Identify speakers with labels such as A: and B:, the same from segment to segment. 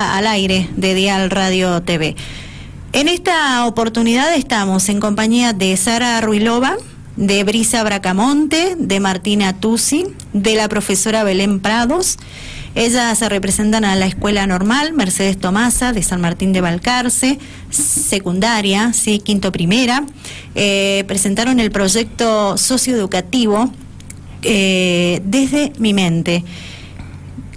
A: al aire de Dial Radio TV. En esta oportunidad estamos en compañía de Sara Ruilova, de Brisa Bracamonte, de Martina Tusi, de la profesora Belén Prados. Ellas se representan a la Escuela Normal Mercedes Tomasa de San Martín de Balcarce, secundaria, sí, quinto primera. Eh, presentaron el proyecto socioeducativo eh, desde mi mente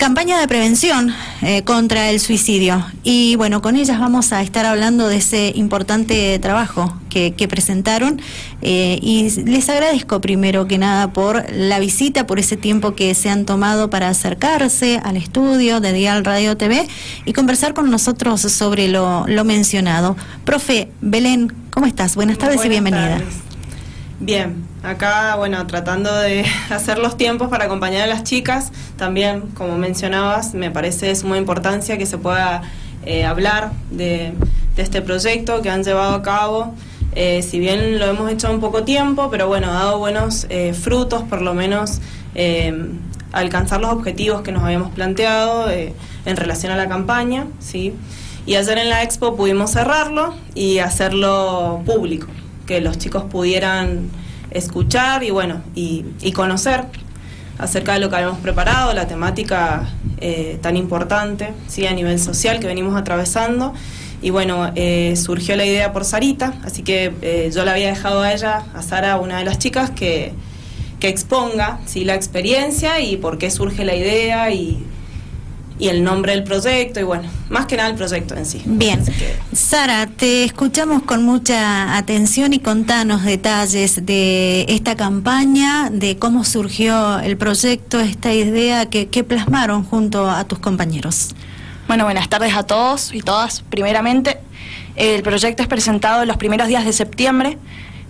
A: campaña de prevención eh, contra el suicidio. Y bueno, con ellas vamos a estar hablando de ese importante trabajo que, presentaron. Eh, y les agradezco primero que nada por la visita, por ese tiempo que se han tomado para acercarse al estudio de Dial Radio TV y conversar con nosotros sobre lo, mencionado. Profe, Belén, ¿cómo estás? Buenas tardes y bienvenida.
B: Bien, acá, bueno, tratando de hacer los tiempos para acompañar a las chicas, también, como mencionabas, me parece de suma importancia que se pueda eh, hablar de, este proyecto que han llevado a cabo. Eh, si bien lo hemos hecho en poco tiempo, pero bueno, ha dado buenos eh, frutos, por lo menos alcanzar los objetivos que nos habíamos planteado en relación a la campaña, ¿sí? Y ayer en la expo pudimos cerrarlo y hacerlo público que los chicos pudieran escuchar y bueno, y, conocer acerca de lo que habíamos preparado, la temática eh, tan importante ¿sí? a nivel social que venimos atravesando. Y bueno, eh, surgió la idea por Sarita, así que eh, yo la había dejado a ella, a Sara, una de las chicas, que, que exponga ¿sí? la experiencia y por qué surge la idea y y el nombre del proyecto y bueno, más que nada el proyecto en sí.
A: Bien. Sara, te escuchamos con mucha atención y contanos detalles de esta campaña, de cómo surgió el proyecto, esta idea que, plasmaron junto a tus compañeros.
C: Bueno, buenas tardes a todos y todas. Primeramente, el proyecto es presentado los primeros días de septiembre.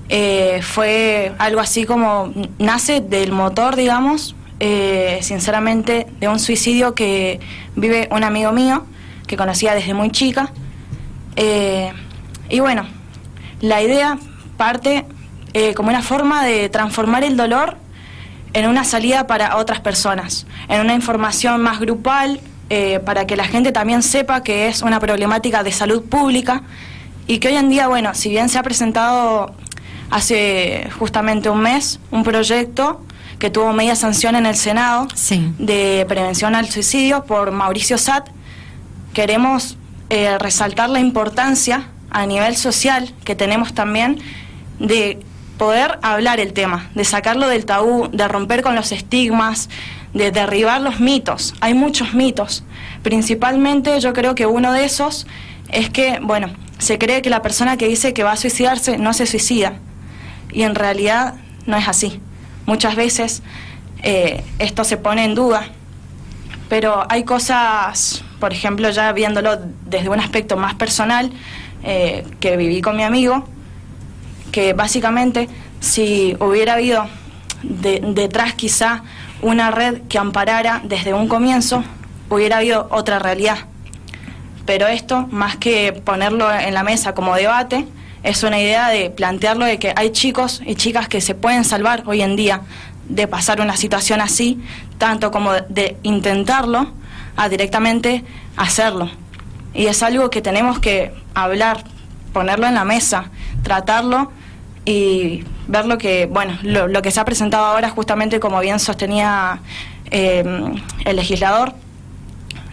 C: Eh, fue algo así como nace del motor, digamos, eh, sinceramente, de un suicidio que vive un amigo mío, que conocía desde muy chica. Eh, y bueno, la idea parte eh, como una forma de transformar el dolor en una salida para otras personas, en una información más grupal, para que la gente también sepa que es una problemática de salud pública y que hoy en día, bueno, si bien se ha presentado hace justamente un mes un proyecto que tuvo media sanción en el Senado de prevención al suicidio por Mauricio Satt. Queremos eh, resaltar la importancia a nivel social que tenemos también de poder hablar el tema, de sacarlo del tabú, de romper con los estigmas, de derribar los mitos. Hay muchos mitos. Principalmente yo creo que uno de esos es que, bueno, se cree que la persona que dice que va a suicidarse no se suicida. Y en realidad no es así. Muchas veces eh, esto se pone en duda, pero hay cosas, por ejemplo, ya viéndolo desde un aspecto más personal, eh, que viví con mi amigo, que básicamente si hubiera habido detrás quizá una red que amparara desde un comienzo, hubiera habido otra realidad. Pero esto, más que ponerlo en la mesa como debate, es una idea de plantearlo de que hay chicos y chicas que se pueden salvar hoy en día de pasar una situación así, tanto como de intentarlo a directamente hacerlo. Y es algo que tenemos que hablar, ponerlo en la mesa, tratarlo y ver lo que, bueno, lo, que se ha presentado ahora, justamente como bien sostenía eh, el legislador,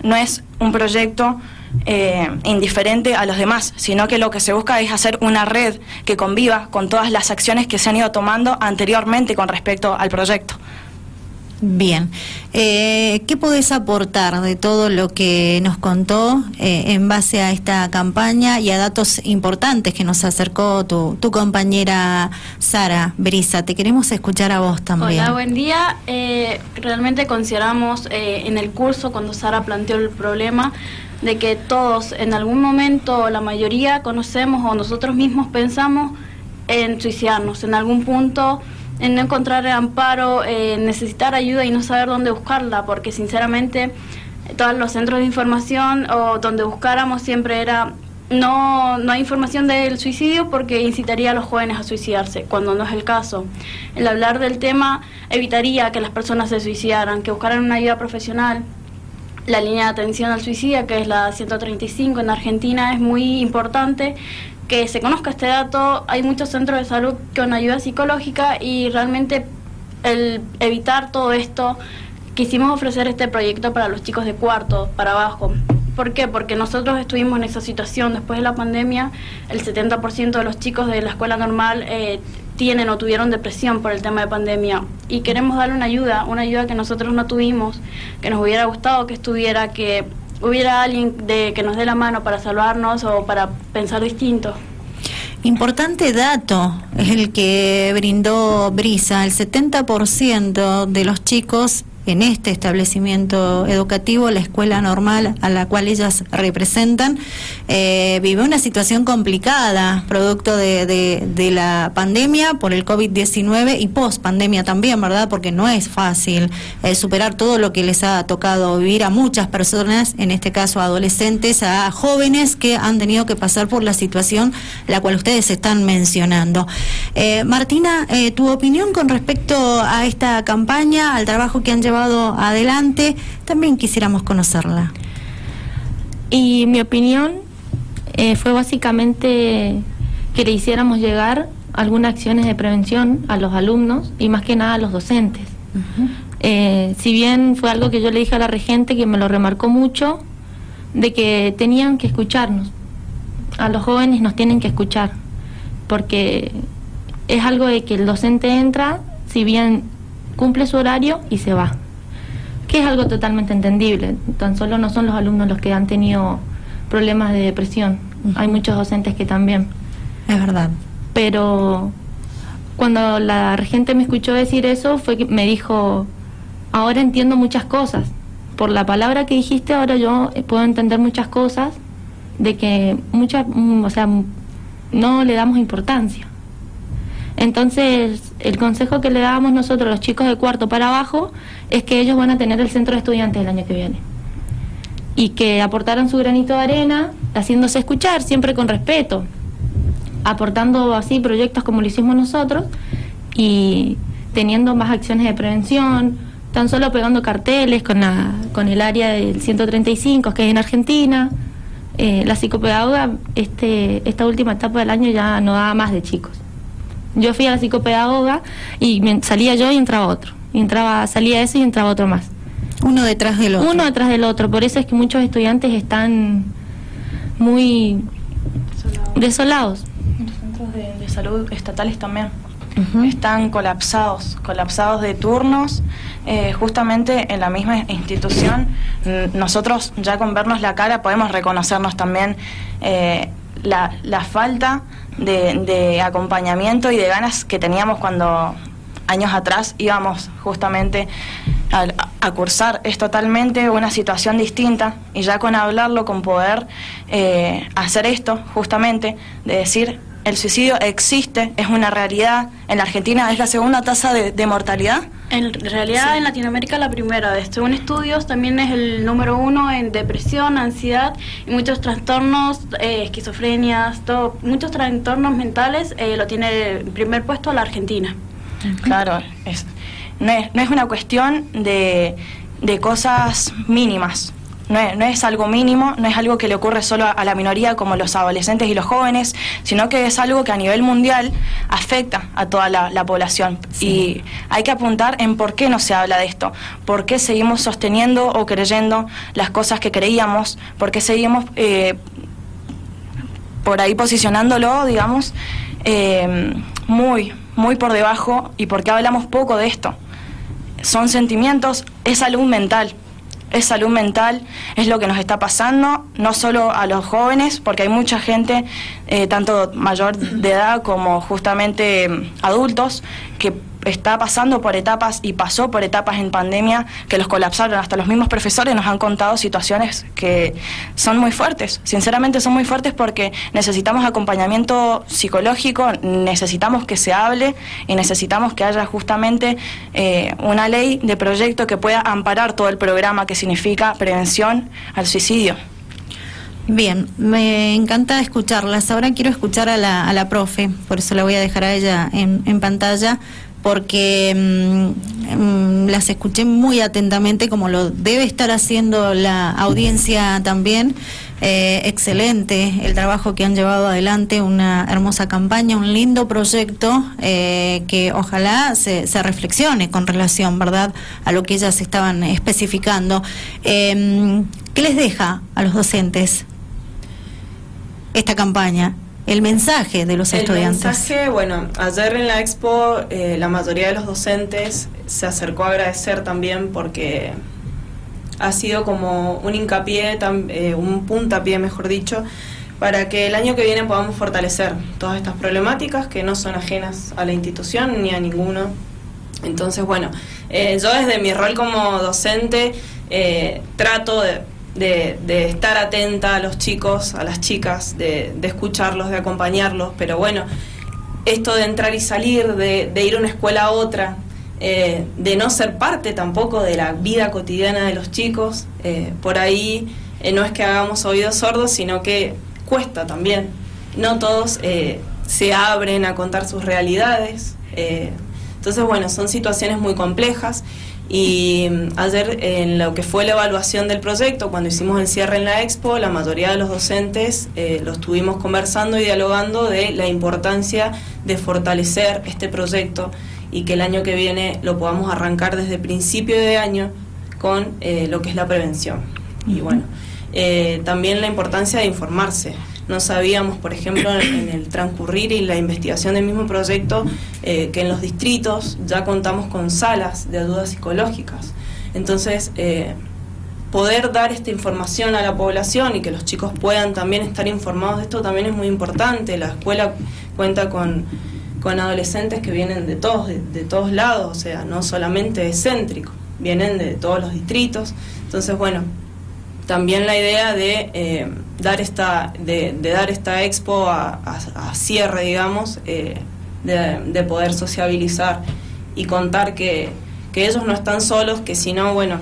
C: no es un proyecto eh, indiferente a los demás, sino que lo que se busca es hacer una red que conviva con todas las acciones que se han ido tomando anteriormente con respecto al proyecto.
A: Bien, eh, ¿qué podés aportar de todo lo que nos contó eh, en base a esta campaña y a datos importantes que nos acercó tu, tu compañera Sara Brisa? Te queremos escuchar a vos también.
D: Hola, buen día. realmente consideramos en el curso, cuando Sara planteó el problema, de que todos en algún momento, la mayoría conocemos o nosotros mismos pensamos en suicidarnos, en algún punto, en no encontrar el amparo, en necesitar ayuda y no saber dónde buscarla, porque sinceramente todos los centros de información o donde buscáramos siempre era no, no hay información del suicidio porque incitaría a los jóvenes a suicidarse, cuando no es el caso. El hablar del tema evitaría que las personas se suicidaran, que buscaran una ayuda profesional, la línea de atención al suicidio, que es la 135 en Argentina, es muy importante que se conozca este dato. Hay muchos centros de salud con ayuda psicológica y realmente el evitar todo esto, quisimos ofrecer este proyecto para los chicos de cuarto para abajo. ¿Por qué? Porque nosotros estuvimos en esa situación después de la pandemia, el 70% de los chicos de la escuela normal eh, tienen o tuvieron depresión por el tema de pandemia y queremos darle una ayuda, una ayuda que nosotros no tuvimos, que nos hubiera gustado que estuviera, que hubiera alguien de, que nos dé la mano para salvarnos o para pensar distinto.
A: Importante dato es el que brindó Brisa. El 70% de los chicos en este establecimiento educativo, la escuela normal a la cual ellas representan, eh, vive una situación complicada, producto de, la pandemia por el COVID-19 y post pandemia también, ¿verdad? Porque no es fácil eh, superar todo lo que les ha tocado vivir a muchas personas, en este caso a adolescentes, a jóvenes que han tenido que pasar por la situación la cual ustedes están mencionando. Eh, Martina, tu opinión con respecto a esta campaña, al trabajo que han llevado adelante, también quisiéramos conocerla.
E: Y mi opinión eh, fue básicamente que le hiciéramos llegar algunas acciones de prevención a los alumnos y más que nada a los docentes. Eh, si bien fue algo que yo le dije a la regente que me lo remarcó mucho, de que tenían que escucharnos. A los jóvenes nos tienen que escuchar, porque es algo de que el docente entra, si bien cumple su horario y se va que es algo totalmente entendible. Tan solo no son los alumnos los que han tenido problemas de depresión, hay muchos docentes que también.
A: Es verdad.
E: Pero cuando la regente me escuchó decir eso, fue que me dijo, ahora entiendo muchas cosas. Por la palabra que dijiste, ahora yo puedo entender muchas cosas de que muchas, mm, o sea, no le damos importancia. Entonces, el consejo que le dábamos nosotros a los chicos de cuarto para abajo es que ellos van a tener el centro de estudiantes el año que viene. Y que aportaran su granito de arena, haciéndose escuchar, siempre con respeto, aportando así proyectos como lo hicimos nosotros y teniendo más acciones de prevención, tan solo pegando carteles con, la, con el área del 135 que es en Argentina. Eh, la psicopedagoga, este, esta última etapa del año ya no da más de chicos. Yo fui a la psicopedagoga y salía yo y entraba otro. Y entraba, salía eso y entraba otro más.
A: Uno detrás del otro.
E: Uno detrás del otro. Por eso es que muchos estudiantes están muy desolados.
C: Los centros de, salud estatales también. Están colapsados, colapsados de turnos. Eh, justamente en la misma institución, nosotros ya con vernos la cara podemos reconocernos también eh, la, la falta de, acompañamiento y de ganas que teníamos cuando años atrás íbamos justamente a, cursar. Es totalmente una situación distinta y ya con hablarlo, con poder eh, hacer esto justamente, de decir el suicidio existe, es una realidad. En la Argentina es la segunda tasa de, mortalidad.
D: En realidad en Latinoamérica la primera. Según estudios también es el número uno en depresión, ansiedad y muchos trastornos, eh, esquizofrenias, todo, muchos trastornos mentales eh, lo tiene en primer puesto la Argentina.
C: Claro, es, no, es, no es una cuestión de, de cosas mínimas no es, algo mínimo, no es algo que le ocurre solo a, la minoría como los adolescentes y los jóvenes, sino que es algo que a nivel mundial afecta a toda la, población. Y hay que apuntar en por qué no se habla de esto, por qué seguimos sosteniendo o creyendo las cosas que creíamos, por qué seguimos eh, por ahí posicionándolo, digamos, eh, muy, muy por debajo y por qué hablamos poco de esto. Son sentimientos, es salud mental es salud mental, es lo que nos está pasando, no solo a los jóvenes, porque hay mucha gente, eh, tanto mayor de edad como justamente mm, adultos, que está pasando por etapas y pasó por etapas en pandemia que los colapsaron. Hasta los mismos profesores nos han contado situaciones que son muy fuertes. Sinceramente son muy fuertes porque necesitamos acompañamiento psicológico, necesitamos que se hable y necesitamos que haya justamente eh, una ley de proyecto que pueda amparar todo el programa que significa prevención al suicidio.
A: Bien, me encanta escucharlas. Ahora quiero escuchar a la, a la profe, por eso la voy a dejar a ella en, en pantalla porque mm, mm, las escuché muy atentamente, como lo debe estar haciendo la audiencia también. Eh, excelente el trabajo que han llevado adelante, una hermosa campaña, un lindo proyecto eh, que ojalá se, se, reflexione con relación, ¿verdad?, a lo que ellas estaban especificando. Eh, ¿Qué les deja a los docentes esta campaña? El mensaje de los estudiantes.
B: El mensaje, bueno, ayer en la expo eh, la mayoría de los docentes se acercó a agradecer también porque ha sido como un hincapié, eh, un puntapié, mejor dicho, para que el año que viene podamos fortalecer todas estas problemáticas que no son ajenas a la institución ni a ninguno. Entonces, bueno, eh, yo desde mi rol como docente trato de de, estar atenta a los chicos, a las chicas, de, escucharlos, de acompañarlos, pero bueno, esto de entrar y salir, de, ir a una escuela a otra, eh, de no ser parte tampoco de la vida cotidiana de los chicos, eh, por ahí eh, no es que hagamos oídos sordos, sino que cuesta también. No todos se abren a contar sus realidades. entonces, bueno, son situaciones muy complejas y mm, ayer en lo que fue la evaluación del proyecto, cuando hicimos el cierre en la expo, la mayoría de los docentes eh, lo estuvimos conversando y dialogando de la importancia de fortalecer este proyecto y que el año que viene lo podamos arrancar desde principio de año con eh, lo que es la prevención. Y bueno, eh, también la importancia de informarse. No sabíamos, por ejemplo, en, el transcurrir y la investigación del mismo proyecto, eh, que en los distritos ya contamos con salas de ayuda psicológicas. Entonces, eh, poder dar esta información a la población y que los chicos puedan también estar informados de esto también es muy importante. La escuela cuenta con, adolescentes que vienen de todos, de, de todos lados, o sea, no solamente de céntrico, vienen de todos los distritos. Entonces, bueno, también la idea de eh, dar esta de, dar esta expo a, cierre digamos eh, de, poder sociabilizar y contar que, ellos no están solos que si no bueno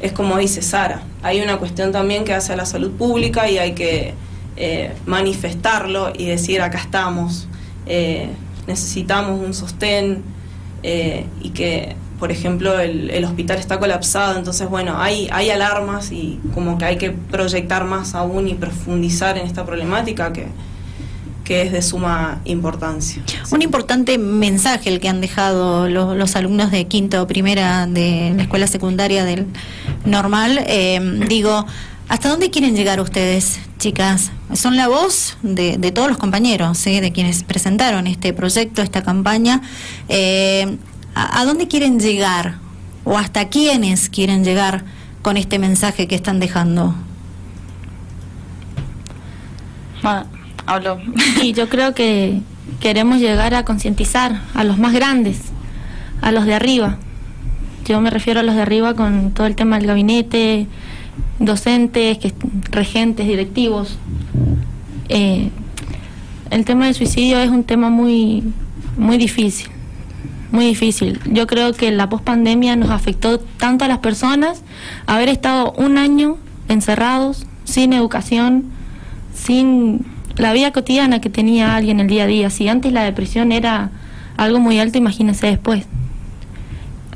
B: es como dice Sara hay una cuestión también que hace a la salud pública y hay que eh, manifestarlo y decir acá estamos necesitamos un sostén y que por ejemplo, el, hospital está colapsado, entonces, bueno, hay, hay alarmas y como que hay que proyectar más aún y profundizar en esta problemática que, que es de suma importancia.
A: Un importante mensaje el que han dejado los, alumnos de quinto o primera de la escuela secundaria del normal. Eh, digo, ¿hasta dónde quieren llegar ustedes, chicas? Son la voz de, de todos los compañeros, de quienes presentaron este proyecto, esta campaña. Eh, ¿A, dónde quieren llegar? ¿O hasta quiénes quieren llegar con este mensaje que están dejando?
E: hablo. Y yo creo que queremos llegar a concientizar a los más grandes, a los de arriba. Yo me refiero a los de arriba con todo el tema del gabinete, docentes, que, regentes, directivos. Eh, el tema del suicidio es un tema muy, muy difícil muy difícil. Yo creo que la pospandemia nos afectó tanto a las personas, haber estado un año encerrados, sin educación, sin la vida cotidiana que tenía alguien el día a día. Si antes la depresión era algo muy alto, imagínense después.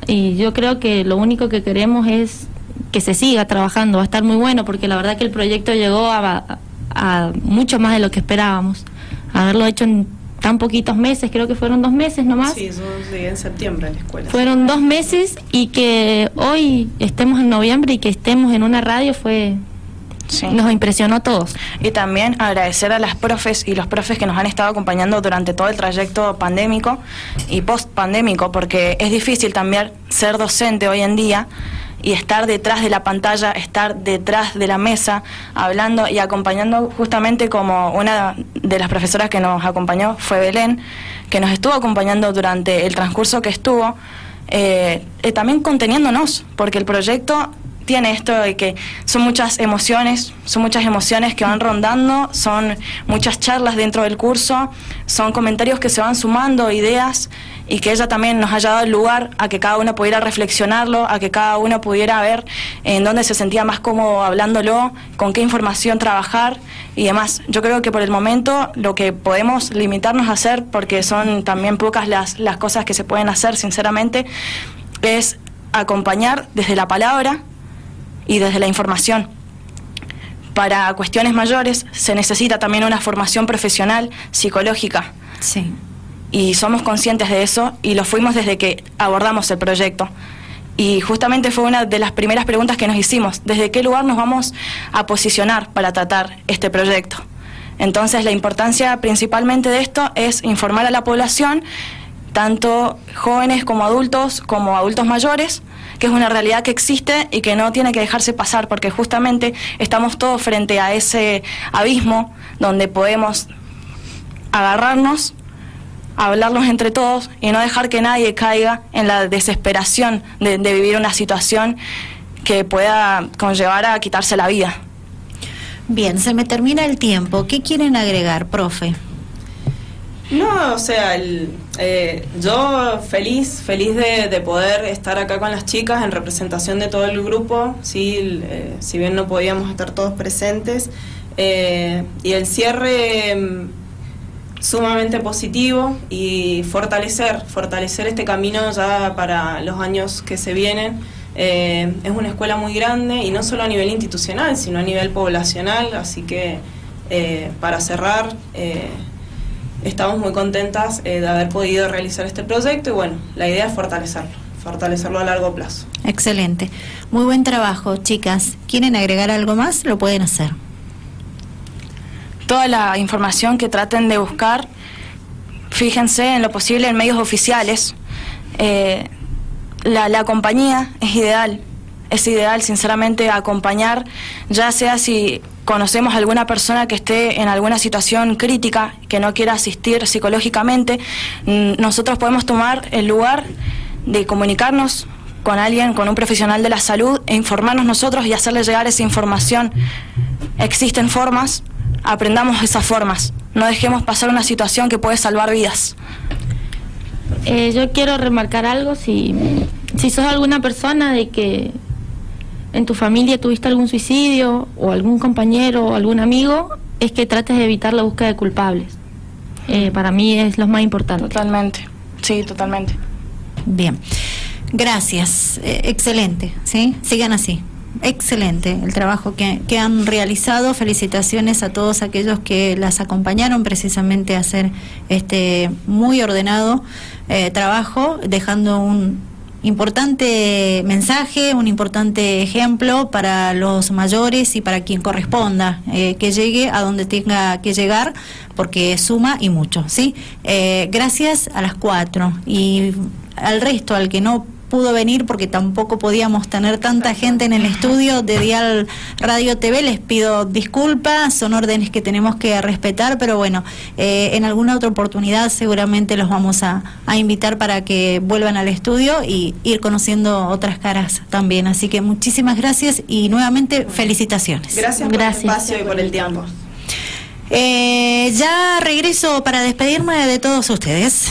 E: Y yo creo que lo único que queremos es que se siga trabajando, va a estar muy bueno, porque la verdad que el proyecto llegó a, a mucho más de lo que esperábamos. Haberlo hecho en tan poquitos meses, creo que fueron dos meses nomás.
B: Sí, en septiembre a la escuela.
E: Fueron dos meses y que hoy estemos en noviembre y que estemos en una radio fue... Nos impresionó a todos.
C: Y también agradecer a las profes y los profes que nos han estado acompañando durante todo el trayecto pandémico y post pandémico, porque es difícil también ser docente hoy en día y estar detrás de la pantalla, estar detrás de la mesa, hablando y acompañando justamente como una de las profesoras que nos acompañó fue Belén, que nos estuvo acompañando durante el transcurso que estuvo, eh, eh, también conteniéndonos, porque el proyecto tiene esto de que son muchas emociones, son muchas emociones que van rondando, son muchas charlas dentro del curso, son comentarios que se van sumando, ideas, y que ella también nos haya dado el lugar a que cada uno pudiera reflexionarlo, a que cada uno pudiera ver en dónde se sentía más cómodo hablándolo, con qué información trabajar y demás. Yo creo que por el momento lo que podemos limitarnos a hacer, porque son también pocas las, las cosas que se pueden hacer, sinceramente, es acompañar desde la palabra y desde la información. Para cuestiones mayores se necesita también una formación profesional psicológica.
A: Sí.
C: Y somos conscientes de eso y lo fuimos desde que abordamos el proyecto. Y justamente fue una de las primeras preguntas que nos hicimos, ¿desde qué lugar nos vamos a posicionar para tratar este proyecto? Entonces la importancia principalmente de esto es informar a la población, tanto jóvenes como adultos, como adultos mayores, que es una realidad que existe y que no tiene que dejarse pasar, porque justamente estamos todos frente a ese abismo donde podemos agarrarnos, hablarnos entre todos y no dejar que nadie caiga en la desesperación de, de vivir una situación que pueda conllevar a quitarse la vida.
A: Bien, se me termina el tiempo. ¿Qué quieren agregar, profe?
B: No, o sea, el, eh, yo feliz, feliz de, de, poder estar acá con las chicas en representación de todo el grupo, sí, eh, si bien no podíamos estar todos presentes. Eh, y el cierre mm, sumamente positivo y fortalecer, fortalecer este camino ya para los años que se vienen. Eh, es una escuela muy grande y no solo a nivel institucional, sino a nivel poblacional, así que eh, para cerrar, eh, estamos muy contentas de haber podido realizar este proyecto y bueno, la idea es fortalecerlo, fortalecerlo a largo plazo.
A: Excelente, muy buen trabajo, chicas. ¿Quieren agregar algo más? Lo pueden hacer.
C: Toda la información que traten de buscar, fíjense en lo posible en medios oficiales. Eh, la, compañía es ideal, es ideal sinceramente acompañar, ya sea si conocemos a alguna persona que esté en alguna situación crítica, que no quiera asistir psicológicamente, nosotros podemos tomar el lugar de comunicarnos con alguien, con un profesional de la salud e informarnos nosotros y hacerle llegar esa información. Existen formas, aprendamos esas formas, no dejemos pasar una situación que puede salvar vidas.
E: Eh, yo quiero remarcar algo, si, si sos alguna persona de que en tu familia tuviste algún suicidio o algún compañero o algún amigo, es que trates de evitar la búsqueda de culpables. Eh, para mí es lo más importante.
C: Totalmente, sí, totalmente.
A: Bien, gracias, eh, excelente, ¿sí? Sigan así. Excelente el trabajo que, que, han realizado. Felicitaciones a todos aquellos que las acompañaron precisamente a hacer este muy ordenado eh, trabajo, dejando un importante mensaje, un importante ejemplo para los mayores y para quien corresponda eh, que llegue a donde tenga que llegar, porque suma y mucho, ¿sí? Eh, gracias a las cuatro y al resto, al que no pudo venir porque tampoco podíamos tener tanta gente en el estudio de Dial Radio TV. Les pido disculpas, son órdenes que tenemos que respetar, pero bueno, eh, en alguna otra oportunidad seguramente los vamos a, a, invitar para que vuelvan al estudio y ir conociendo otras caras también. Así que muchísimas gracias y nuevamente felicitaciones.
B: Gracias por gracias. el espacio y por el tiempo.
A: Eh, ya regreso para despedirme de todos ustedes.